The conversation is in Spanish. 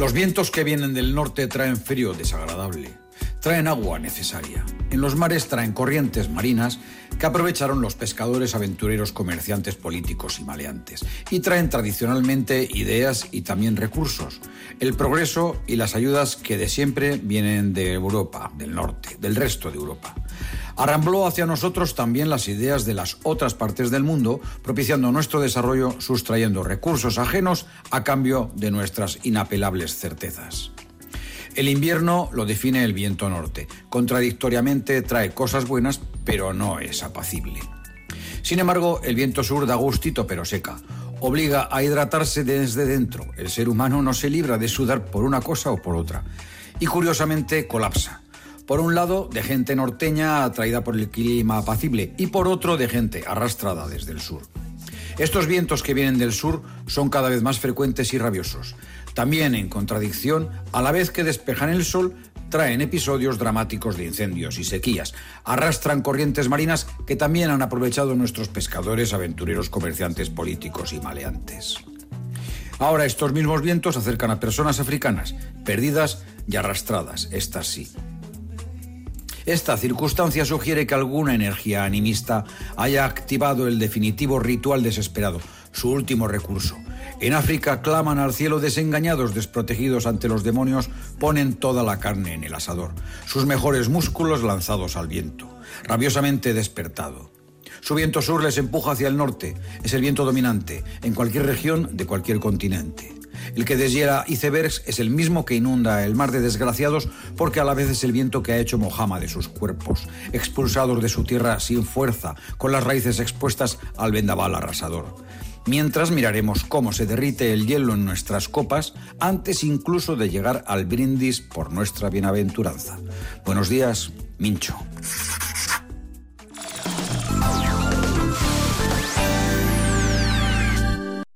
Los vientos que vienen del norte traen frío desagradable, traen agua necesaria. En los mares traen corrientes marinas que aprovecharon los pescadores, aventureros, comerciantes, políticos y maleantes. Y traen tradicionalmente ideas y también recursos. El progreso y las ayudas que de siempre vienen de Europa, del norte, del resto de Europa. Arrambló hacia nosotros también las ideas de las otras partes del mundo, propiciando nuestro desarrollo, sustrayendo recursos ajenos a cambio de nuestras inapelables certezas. El invierno lo define el viento norte. Contradictoriamente trae cosas buenas, pero no es apacible. Sin embargo, el viento sur da gustito pero seca. Obliga a hidratarse desde dentro. El ser humano no se libra de sudar por una cosa o por otra. Y curiosamente colapsa. Por un lado, de gente norteña atraída por el clima apacible y por otro, de gente arrastrada desde el sur. Estos vientos que vienen del sur son cada vez más frecuentes y rabiosos. También en contradicción, a la vez que despejan el sol, traen episodios dramáticos de incendios y sequías, arrastran corrientes marinas que también han aprovechado nuestros pescadores, aventureros, comerciantes, políticos y maleantes. Ahora estos mismos vientos acercan a personas africanas, perdidas y arrastradas, estas sí. Esta circunstancia sugiere que alguna energía animista haya activado el definitivo ritual desesperado, su último recurso. En África claman al cielo desengañados, desprotegidos ante los demonios, ponen toda la carne en el asador, sus mejores músculos lanzados al viento, rabiosamente despertado. Su viento sur les empuja hacia el norte, es el viento dominante en cualquier región de cualquier continente. El que deshiela icebergs es el mismo que inunda el mar de desgraciados porque a la vez es el viento que ha hecho mojama de sus cuerpos, expulsados de su tierra sin fuerza, con las raíces expuestas al vendaval arrasador. Mientras miraremos cómo se derrite el hielo en nuestras copas antes incluso de llegar al brindis por nuestra bienaventuranza. Buenos días, Mincho.